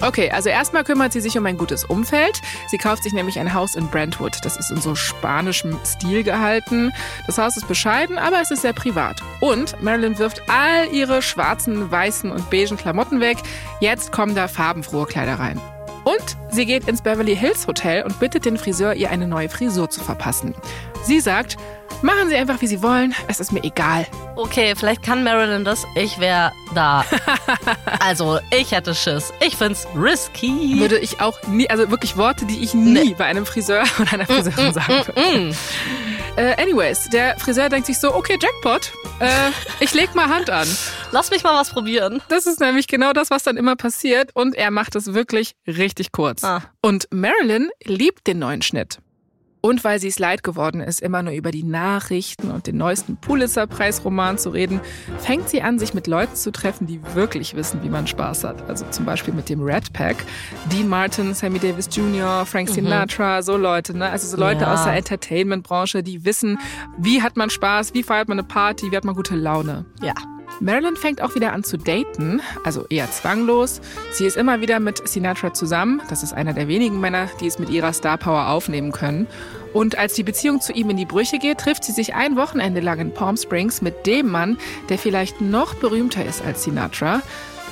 Okay, also erstmal kümmert sie sich um ein gutes Umfeld. Sie kauft sich nämlich ein Haus in Brentwood. Das ist in so spanischem Stil gehalten. Das Haus ist bescheiden, aber es ist sehr privat. Und Marilyn wirft all ihre schwarzen, weißen und beigen Klamotten weg. Jetzt kommen da farbenfrohe Kleider rein. Und sie geht ins Beverly Hills Hotel und bittet den Friseur, ihr eine neue Frisur zu verpassen. Sie sagt, machen Sie einfach, wie Sie wollen, es ist mir egal. Okay, vielleicht kann Marilyn das. Ich wäre da. (laughs) also, ich hätte Schiss. Ich find's risky. Würde ich auch nie, also wirklich Worte, die ich nie nee. bei einem Friseur (laughs) oder einer Friseurin mm, mm, sagen mm, würde. Mm, äh, anyways, der Friseur denkt sich so, okay, Jackpot, äh, ich leg mal Hand an. Lass mich mal was probieren. Das ist nämlich genau das, was dann immer passiert und er macht es wirklich richtig kurz. Ah. Und Marilyn liebt den neuen Schnitt. Und weil sie es leid geworden ist, immer nur über die Nachrichten und den neuesten Pulitzer-Preis-Roman zu reden, fängt sie an, sich mit Leuten zu treffen, die wirklich wissen, wie man Spaß hat. Also zum Beispiel mit dem Red Pack, Dean Martin, Sammy Davis Jr., Frank mhm. Sinatra, mhm. so Leute. Ne? Also so Leute ja. aus der Entertainment-Branche, die wissen, wie hat man Spaß, wie feiert man eine Party, wie hat man gute Laune. Ja. Marilyn fängt auch wieder an zu daten, also eher zwanglos. Sie ist immer wieder mit Sinatra zusammen. Das ist einer der wenigen Männer, die es mit ihrer Star Power aufnehmen können. Und als die Beziehung zu ihm in die Brüche geht, trifft sie sich ein Wochenende lang in Palm Springs mit dem Mann, der vielleicht noch berühmter ist als Sinatra,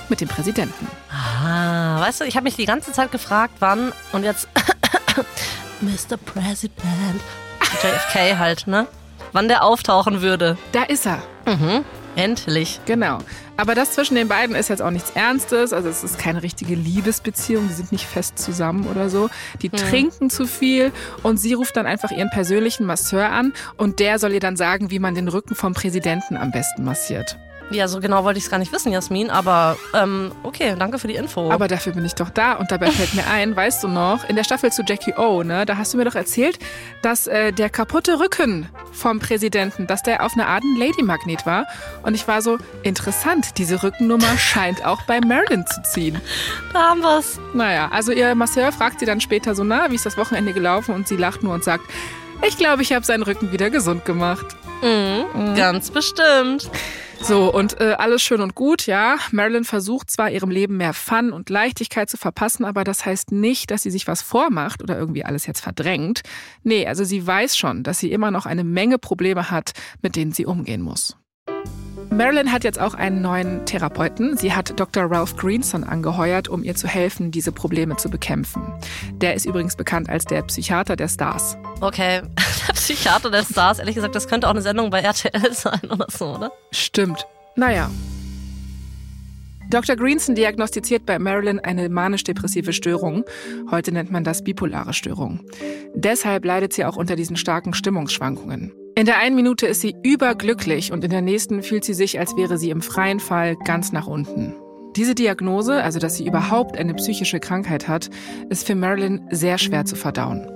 mit dem Präsidenten. Ah, weißt du, ich habe mich die ganze Zeit gefragt, wann und jetzt (coughs) Mr. President, (laughs) JFK halt, ne? Wann der auftauchen würde. Da ist er. Mhm. Endlich. Genau. Aber das zwischen den beiden ist jetzt auch nichts Ernstes. Also es ist keine richtige Liebesbeziehung. Die sind nicht fest zusammen oder so. Die mhm. trinken zu viel und sie ruft dann einfach ihren persönlichen Masseur an und der soll ihr dann sagen, wie man den Rücken vom Präsidenten am besten massiert. Ja, so genau wollte ich es gar nicht wissen, Jasmin, aber ähm, okay, danke für die Info. Aber dafür bin ich doch da und dabei fällt mir ein, weißt du noch, in der Staffel zu Jackie O, ne, da hast du mir doch erzählt, dass äh, der kaputte Rücken vom Präsidenten, dass der auf eine Art ein Lady-Magnet war. Und ich war so, interessant, diese Rückennummer (laughs) scheint auch bei Marilyn zu ziehen. Da haben wir's. Naja, also ihr Masseur fragt sie dann später so, na, wie ist das Wochenende gelaufen? Und sie lacht nur und sagt, ich glaube, ich habe seinen Rücken wieder gesund gemacht. Mhm, mhm. Ganz bestimmt. So, und äh, alles schön und gut, ja. Marilyn versucht zwar ihrem Leben mehr Fun und Leichtigkeit zu verpassen, aber das heißt nicht, dass sie sich was vormacht oder irgendwie alles jetzt verdrängt. Nee, also sie weiß schon, dass sie immer noch eine Menge Probleme hat, mit denen sie umgehen muss. Marilyn hat jetzt auch einen neuen Therapeuten. Sie hat Dr. Ralph Greenson angeheuert, um ihr zu helfen, diese Probleme zu bekämpfen. Der ist übrigens bekannt als der Psychiater der Stars. Okay, (laughs) der Psychiater der Stars. Ehrlich gesagt, das könnte auch eine Sendung bei RTL sein oder so, oder? Stimmt. Naja. Dr. Greenson diagnostiziert bei Marilyn eine manisch-depressive Störung. Heute nennt man das bipolare Störung. Deshalb leidet sie auch unter diesen starken Stimmungsschwankungen. In der einen Minute ist sie überglücklich und in der nächsten fühlt sie sich, als wäre sie im freien Fall ganz nach unten. Diese Diagnose, also dass sie überhaupt eine psychische Krankheit hat, ist für Marilyn sehr schwer zu verdauen.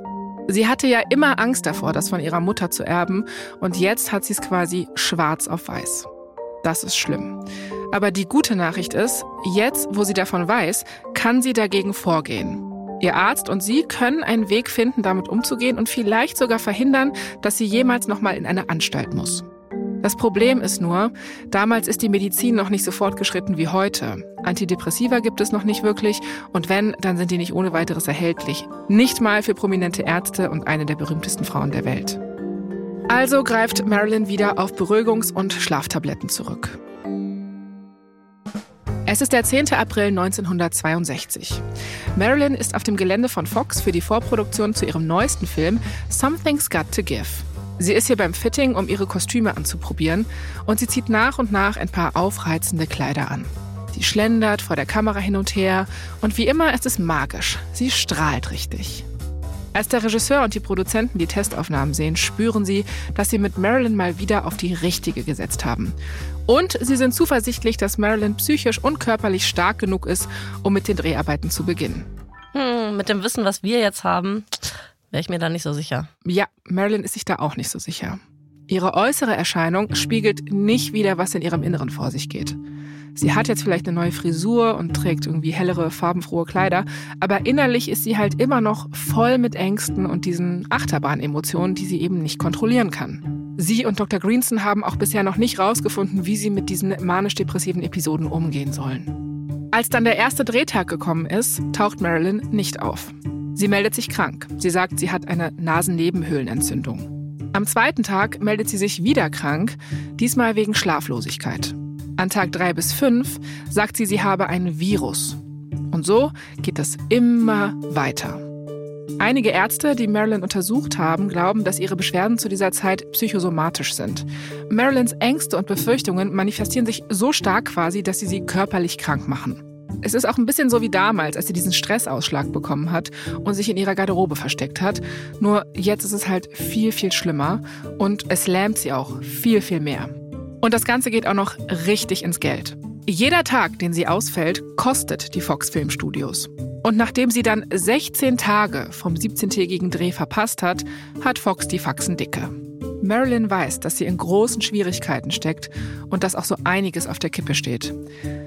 Sie hatte ja immer Angst davor, das von ihrer Mutter zu erben und jetzt hat sie es quasi schwarz auf weiß. Das ist schlimm. Aber die gute Nachricht ist, jetzt, wo sie davon weiß, kann sie dagegen vorgehen. Ihr Arzt und Sie können einen Weg finden, damit umzugehen und vielleicht sogar verhindern, dass sie jemals nochmal in eine Anstalt muss. Das Problem ist nur, damals ist die Medizin noch nicht so fortgeschritten wie heute. Antidepressiva gibt es noch nicht wirklich und wenn, dann sind die nicht ohne weiteres erhältlich. Nicht mal für prominente Ärzte und eine der berühmtesten Frauen der Welt. Also greift Marilyn wieder auf Beruhigungs- und Schlaftabletten zurück. Es ist der 10. April 1962. Marilyn ist auf dem Gelände von Fox für die Vorproduktion zu ihrem neuesten Film Something's Got to Give. Sie ist hier beim Fitting, um ihre Kostüme anzuprobieren und sie zieht nach und nach ein paar aufreizende Kleider an. Sie schlendert vor der Kamera hin und her und wie immer ist es magisch. Sie strahlt richtig. Als der Regisseur und die Produzenten die Testaufnahmen sehen, spüren sie, dass sie mit Marilyn mal wieder auf die richtige gesetzt haben. Und sie sind zuversichtlich, dass Marilyn psychisch und körperlich stark genug ist, um mit den Dreharbeiten zu beginnen. Hm, mit dem Wissen, was wir jetzt haben, wäre ich mir da nicht so sicher. Ja, Marilyn ist sich da auch nicht so sicher. Ihre äußere Erscheinung spiegelt nicht wieder, was in ihrem Inneren vor sich geht. Sie hat jetzt vielleicht eine neue Frisur und trägt irgendwie hellere, farbenfrohe Kleider, aber innerlich ist sie halt immer noch voll mit Ängsten und diesen Achterbahnemotionen, die sie eben nicht kontrollieren kann. Sie und Dr. Greenson haben auch bisher noch nicht rausgefunden, wie sie mit diesen manisch-depressiven Episoden umgehen sollen. Als dann der erste Drehtag gekommen ist, taucht Marilyn nicht auf. Sie meldet sich krank. Sie sagt, sie hat eine Nasennebenhöhlenentzündung. Am zweiten Tag meldet sie sich wieder krank, diesmal wegen Schlaflosigkeit. An Tag drei bis fünf sagt sie, sie habe ein Virus. Und so geht es immer weiter. Einige Ärzte, die Marilyn untersucht haben, glauben, dass ihre Beschwerden zu dieser Zeit psychosomatisch sind. Marilyns Ängste und Befürchtungen manifestieren sich so stark quasi, dass sie sie körperlich krank machen. Es ist auch ein bisschen so wie damals, als sie diesen Stressausschlag bekommen hat und sich in ihrer Garderobe versteckt hat. Nur jetzt ist es halt viel, viel schlimmer und es lähmt sie auch viel, viel mehr. Und das Ganze geht auch noch richtig ins Geld. Jeder Tag, den sie ausfällt, kostet die Fox Film Studios. Und nachdem sie dann 16 Tage vom 17-tägigen Dreh verpasst hat, hat Fox die Faxen dicke. Marilyn weiß, dass sie in großen Schwierigkeiten steckt und dass auch so einiges auf der Kippe steht.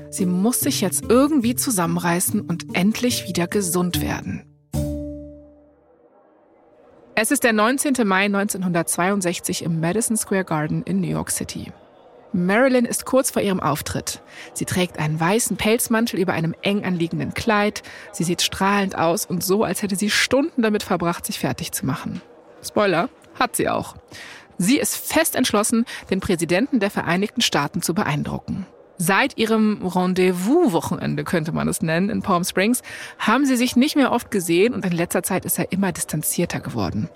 Sie muss sich jetzt irgendwie zusammenreißen und endlich wieder gesund werden. Es ist der 19. Mai 1962 im Madison Square Garden in New York City. Marilyn ist kurz vor ihrem Auftritt. Sie trägt einen weißen Pelzmantel über einem eng anliegenden Kleid. Sie sieht strahlend aus und so, als hätte sie Stunden damit verbracht, sich fertig zu machen. Spoiler, hat sie auch. Sie ist fest entschlossen, den Präsidenten der Vereinigten Staaten zu beeindrucken. Seit ihrem Rendezvous-Wochenende, könnte man es nennen, in Palm Springs, haben sie sich nicht mehr oft gesehen und in letzter Zeit ist er immer distanzierter geworden.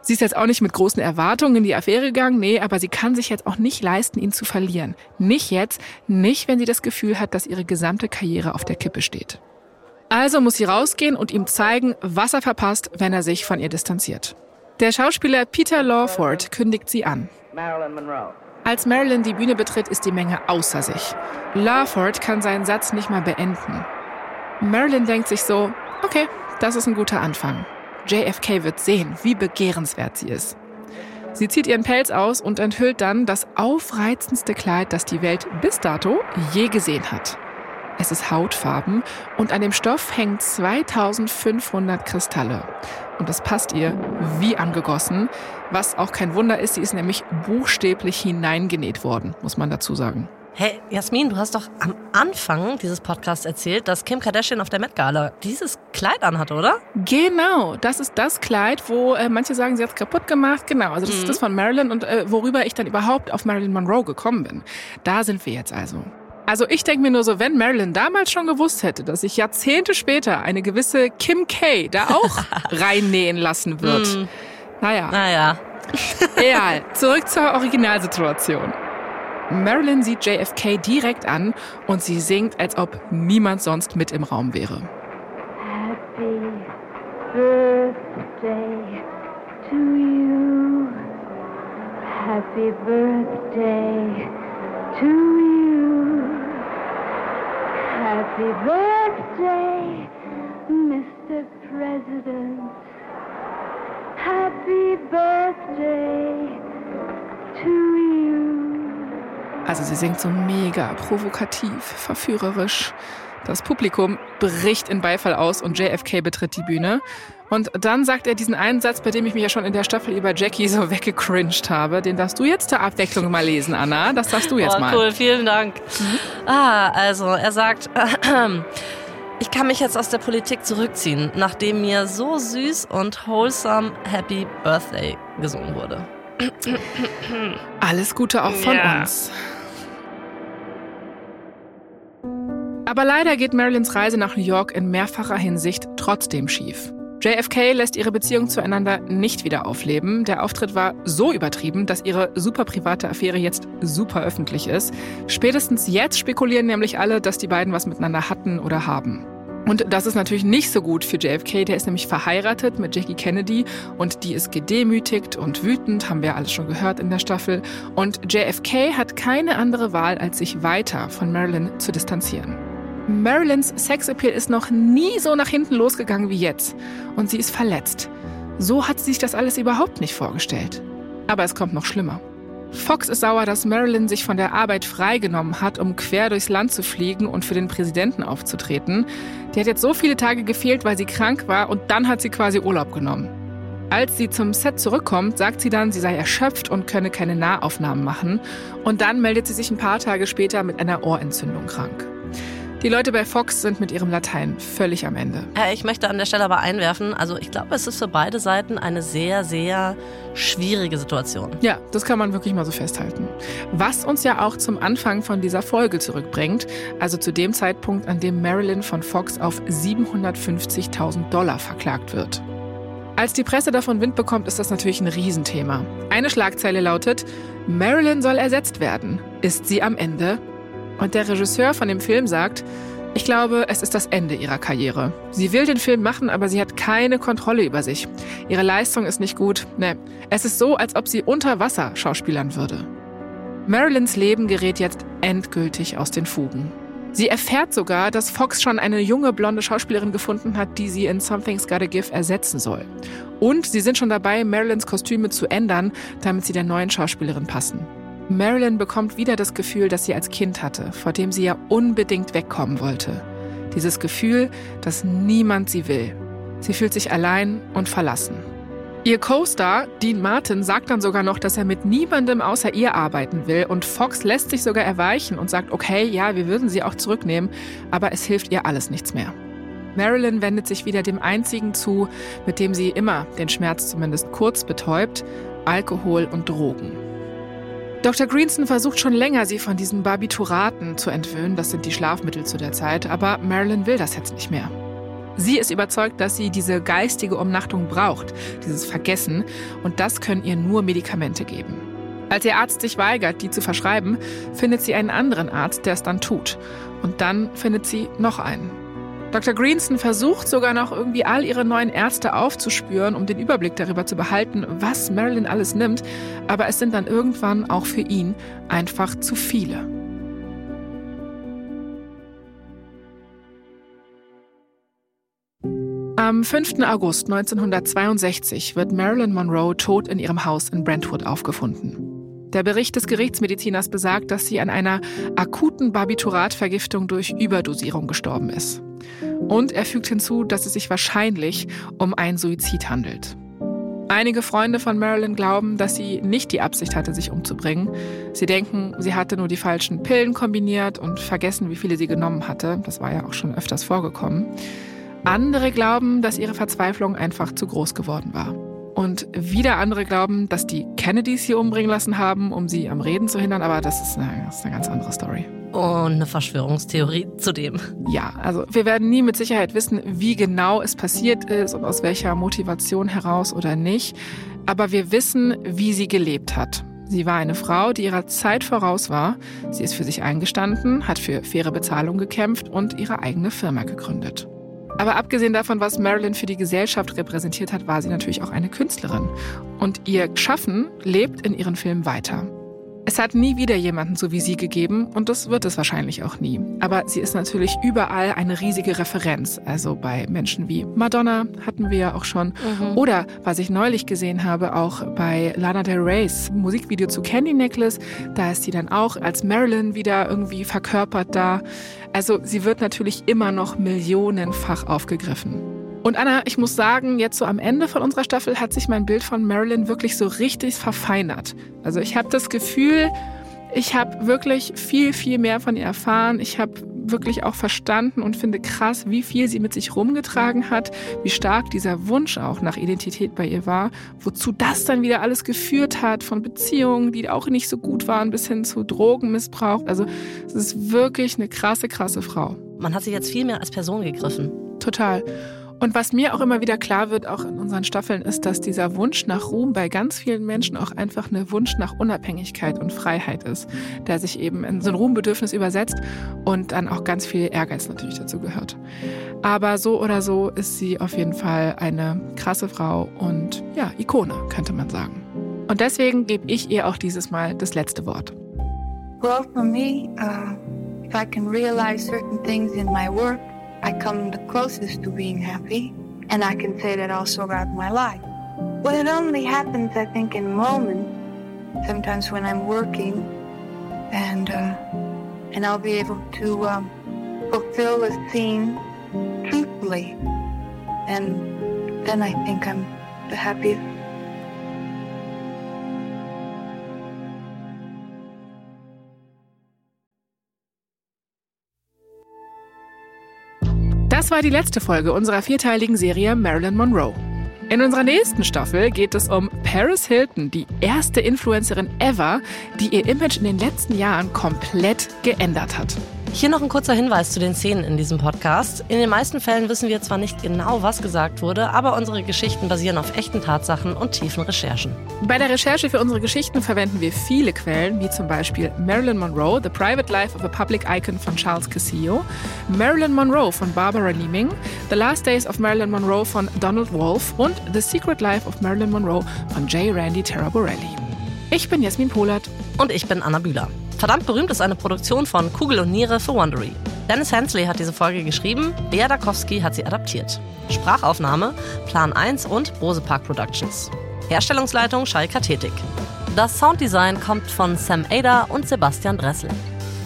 Sie ist jetzt auch nicht mit großen Erwartungen in die Affäre gegangen, nee, aber sie kann sich jetzt auch nicht leisten, ihn zu verlieren. Nicht jetzt, nicht wenn sie das Gefühl hat, dass ihre gesamte Karriere auf der Kippe steht. Also muss sie rausgehen und ihm zeigen, was er verpasst, wenn er sich von ihr distanziert. Der Schauspieler Peter Lawford kündigt sie an. Marilyn Monroe. Als Marilyn die Bühne betritt, ist die Menge außer sich. Lawford kann seinen Satz nicht mal beenden. Marilyn denkt sich so, okay, das ist ein guter Anfang. JFK wird sehen, wie begehrenswert sie ist. Sie zieht ihren Pelz aus und enthüllt dann das aufreizendste Kleid, das die Welt bis dato je gesehen hat. Es ist hautfarben und an dem Stoff hängen 2500 Kristalle. Und das passt ihr wie angegossen, was auch kein Wunder ist, sie ist nämlich buchstäblich hineingenäht worden, muss man dazu sagen. Hey, Jasmin, du hast doch am Anfang dieses Podcasts erzählt, dass Kim Kardashian auf der Met Gala dieses Kleid anhatte, oder? Genau, das ist das Kleid, wo äh, manche sagen, sie hat es kaputt gemacht. Genau, also das mhm. ist das von Marilyn und äh, worüber ich dann überhaupt auf Marilyn Monroe gekommen bin. Da sind wir jetzt also. Also ich denke mir nur so, wenn Marilyn damals schon gewusst hätte, dass sich Jahrzehnte später eine gewisse Kim K da auch (laughs) reinnähen lassen wird. Mm. Naja. Naja. (laughs) Egal. Zurück zur Originalsituation. Marilyn sieht JFK direkt an und sie singt, als ob niemand sonst mit im Raum wäre. Happy Birthday to you. Happy Birthday to you. Happy Birthday, Mr. President. Happy Birthday to you. Also sie singt so mega provokativ, verführerisch. Das Publikum bricht in Beifall aus und JFK betritt die Bühne. Und dann sagt er diesen einen Satz, bei dem ich mich ja schon in der Staffel über Jackie so (laughs) weggecringed habe. Den darfst du jetzt zur Abwechslung mal lesen, Anna. Das darfst du jetzt oh, mal. Cool, vielen Dank. Mhm. Ah, also er sagt, äh, (clears throat) ich kann mich jetzt aus der Politik zurückziehen, nachdem mir so süß und wholesome Happy Birthday gesungen wurde. (clears throat) Alles Gute auch von ja. uns. Aber leider geht Marilyns Reise nach New York in mehrfacher Hinsicht trotzdem schief. JFK lässt ihre Beziehung zueinander nicht wieder aufleben. Der Auftritt war so übertrieben, dass ihre super private Affäre jetzt super öffentlich ist. Spätestens jetzt spekulieren nämlich alle, dass die beiden was miteinander hatten oder haben. Und das ist natürlich nicht so gut für JFK, der ist nämlich verheiratet mit Jackie Kennedy und die ist gedemütigt und wütend, haben wir alles schon gehört in der Staffel. Und JFK hat keine andere Wahl, als sich weiter von Marilyn zu distanzieren. Marilyns Sexappeal ist noch nie so nach hinten losgegangen wie jetzt und sie ist verletzt. So hat sie sich das alles überhaupt nicht vorgestellt. Aber es kommt noch schlimmer. Fox ist sauer, dass Marilyn sich von der Arbeit freigenommen hat, um quer durchs Land zu fliegen und für den Präsidenten aufzutreten. Die hat jetzt so viele Tage gefehlt, weil sie krank war und dann hat sie quasi Urlaub genommen. Als sie zum Set zurückkommt, sagt sie dann, sie sei erschöpft und könne keine Nahaufnahmen machen. Und dann meldet sie sich ein paar Tage später mit einer Ohrentzündung krank. Die Leute bei Fox sind mit ihrem Latein völlig am Ende. Ich möchte an der Stelle aber einwerfen, also ich glaube, es ist für beide Seiten eine sehr, sehr schwierige Situation. Ja, das kann man wirklich mal so festhalten. Was uns ja auch zum Anfang von dieser Folge zurückbringt, also zu dem Zeitpunkt, an dem Marilyn von Fox auf 750.000 Dollar verklagt wird. Als die Presse davon Wind bekommt, ist das natürlich ein Riesenthema. Eine Schlagzeile lautet, Marilyn soll ersetzt werden. Ist sie am Ende? Und der Regisseur von dem Film sagt, ich glaube, es ist das Ende ihrer Karriere. Sie will den Film machen, aber sie hat keine Kontrolle über sich. Ihre Leistung ist nicht gut. Nee, es ist so, als ob sie unter Wasser schauspielern würde. Marilyns Leben gerät jetzt endgültig aus den Fugen. Sie erfährt sogar, dass Fox schon eine junge blonde Schauspielerin gefunden hat, die sie in Something's Gotta Give ersetzen soll. Und sie sind schon dabei, Marilyns Kostüme zu ändern, damit sie der neuen Schauspielerin passen. Marilyn bekommt wieder das Gefühl, das sie als Kind hatte, vor dem sie ja unbedingt wegkommen wollte. Dieses Gefühl, dass niemand sie will. Sie fühlt sich allein und verlassen. Ihr Co-Star, Dean Martin, sagt dann sogar noch, dass er mit niemandem außer ihr arbeiten will und Fox lässt sich sogar erweichen und sagt, okay, ja, wir würden sie auch zurücknehmen, aber es hilft ihr alles nichts mehr. Marilyn wendet sich wieder dem einzigen zu, mit dem sie immer den Schmerz zumindest kurz betäubt, Alkohol und Drogen. Dr. Greenson versucht schon länger, sie von diesen Barbituraten zu entwöhnen, das sind die Schlafmittel zu der Zeit, aber Marilyn will das jetzt nicht mehr. Sie ist überzeugt, dass sie diese geistige Umnachtung braucht, dieses Vergessen, und das können ihr nur Medikamente geben. Als ihr Arzt sich weigert, die zu verschreiben, findet sie einen anderen Arzt, der es dann tut. Und dann findet sie noch einen. Dr. Greenson versucht sogar noch irgendwie all ihre neuen Ärzte aufzuspüren, um den Überblick darüber zu behalten, was Marilyn alles nimmt, aber es sind dann irgendwann auch für ihn einfach zu viele. Am 5. August 1962 wird Marilyn Monroe tot in ihrem Haus in Brentwood aufgefunden. Der Bericht des Gerichtsmediziners besagt, dass sie an einer akuten Barbituratvergiftung durch Überdosierung gestorben ist. Und er fügt hinzu, dass es sich wahrscheinlich um einen Suizid handelt. Einige Freunde von Marilyn glauben, dass sie nicht die Absicht hatte, sich umzubringen. Sie denken, sie hatte nur die falschen Pillen kombiniert und vergessen, wie viele sie genommen hatte. Das war ja auch schon öfters vorgekommen. Andere glauben, dass ihre Verzweiflung einfach zu groß geworden war. Und wieder andere glauben, dass die Kennedys sie umbringen lassen haben, um sie am Reden zu hindern, aber das ist eine, das ist eine ganz andere Story. Und eine Verschwörungstheorie zudem. Ja, also wir werden nie mit Sicherheit wissen, wie genau es passiert ist und aus welcher Motivation heraus oder nicht. Aber wir wissen, wie sie gelebt hat. Sie war eine Frau, die ihrer Zeit voraus war. Sie ist für sich eingestanden, hat für faire Bezahlung gekämpft und ihre eigene Firma gegründet. Aber abgesehen davon, was Marilyn für die Gesellschaft repräsentiert hat, war sie natürlich auch eine Künstlerin. Und ihr Schaffen lebt in ihren Filmen weiter. Es hat nie wieder jemanden so wie sie gegeben und das wird es wahrscheinlich auch nie. Aber sie ist natürlich überall eine riesige Referenz. Also bei Menschen wie Madonna hatten wir ja auch schon. Mhm. Oder was ich neulich gesehen habe, auch bei Lana Del Rey's Musikvideo zu Candy Necklace. Da ist sie dann auch als Marilyn wieder irgendwie verkörpert da. Also sie wird natürlich immer noch millionenfach aufgegriffen. Und Anna, ich muss sagen, jetzt so am Ende von unserer Staffel hat sich mein Bild von Marilyn wirklich so richtig verfeinert. Also ich habe das Gefühl, ich habe wirklich viel, viel mehr von ihr erfahren. Ich habe wirklich auch verstanden und finde krass, wie viel sie mit sich rumgetragen hat, wie stark dieser Wunsch auch nach Identität bei ihr war, wozu das dann wieder alles geführt hat, von Beziehungen, die auch nicht so gut waren, bis hin zu Drogenmissbrauch. Also es ist wirklich eine krasse, krasse Frau. Man hat sie jetzt viel mehr als Person gegriffen. Total. Und was mir auch immer wieder klar wird, auch in unseren Staffeln, ist, dass dieser Wunsch nach Ruhm bei ganz vielen Menschen auch einfach ein Wunsch nach Unabhängigkeit und Freiheit ist, der sich eben in so ein Ruhmbedürfnis übersetzt und dann auch ganz viel Ehrgeiz natürlich dazu gehört. Aber so oder so ist sie auf jeden Fall eine krasse Frau und ja, Ikone, könnte man sagen. Und deswegen gebe ich ihr auch dieses Mal das letzte Wort. Well, for me, uh, if I can realize certain things in my work, I come the closest to being happy, and I can say that also about my life. Well, it only happens, I think, in moments, sometimes when I'm working, and uh, and I'll be able to um, fulfill a scene truthfully, and then I think I'm the happiest Das war die letzte Folge unserer vierteiligen Serie Marilyn Monroe. In unserer nächsten Staffel geht es um Paris Hilton, die erste Influencerin ever, die ihr Image in den letzten Jahren komplett geändert hat. Hier noch ein kurzer Hinweis zu den Szenen in diesem Podcast. In den meisten Fällen wissen wir zwar nicht genau, was gesagt wurde, aber unsere Geschichten basieren auf echten Tatsachen und tiefen Recherchen. Bei der Recherche für unsere Geschichten verwenden wir viele Quellen, wie zum Beispiel Marilyn Monroe, The Private Life of a Public Icon von Charles Cassillo, Marilyn Monroe von Barbara Leeming, The Last Days of Marilyn Monroe von Donald Wolfe und The Secret Life of Marilyn Monroe von J. Randy Terraborelli. Ich bin Jasmin Polat. Und ich bin Anna Bühler. Verdammt berühmt ist eine Produktion von Kugel und Niere für Wondery. Dennis Hensley hat diese Folge geschrieben, Bea Dakowski hat sie adaptiert. Sprachaufnahme Plan 1 und Bose Park Productions. Herstellungsleitung Schall Kathetik. Das Sounddesign kommt von Sam Ada und Sebastian Dressel.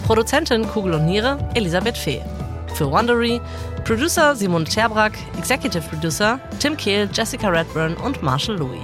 Produzentin Kugel und Niere Elisabeth Fee. Für Wondery Producer Simon Terbrack, Executive Producer Tim Kehl, Jessica Redburn und Marshall Louis.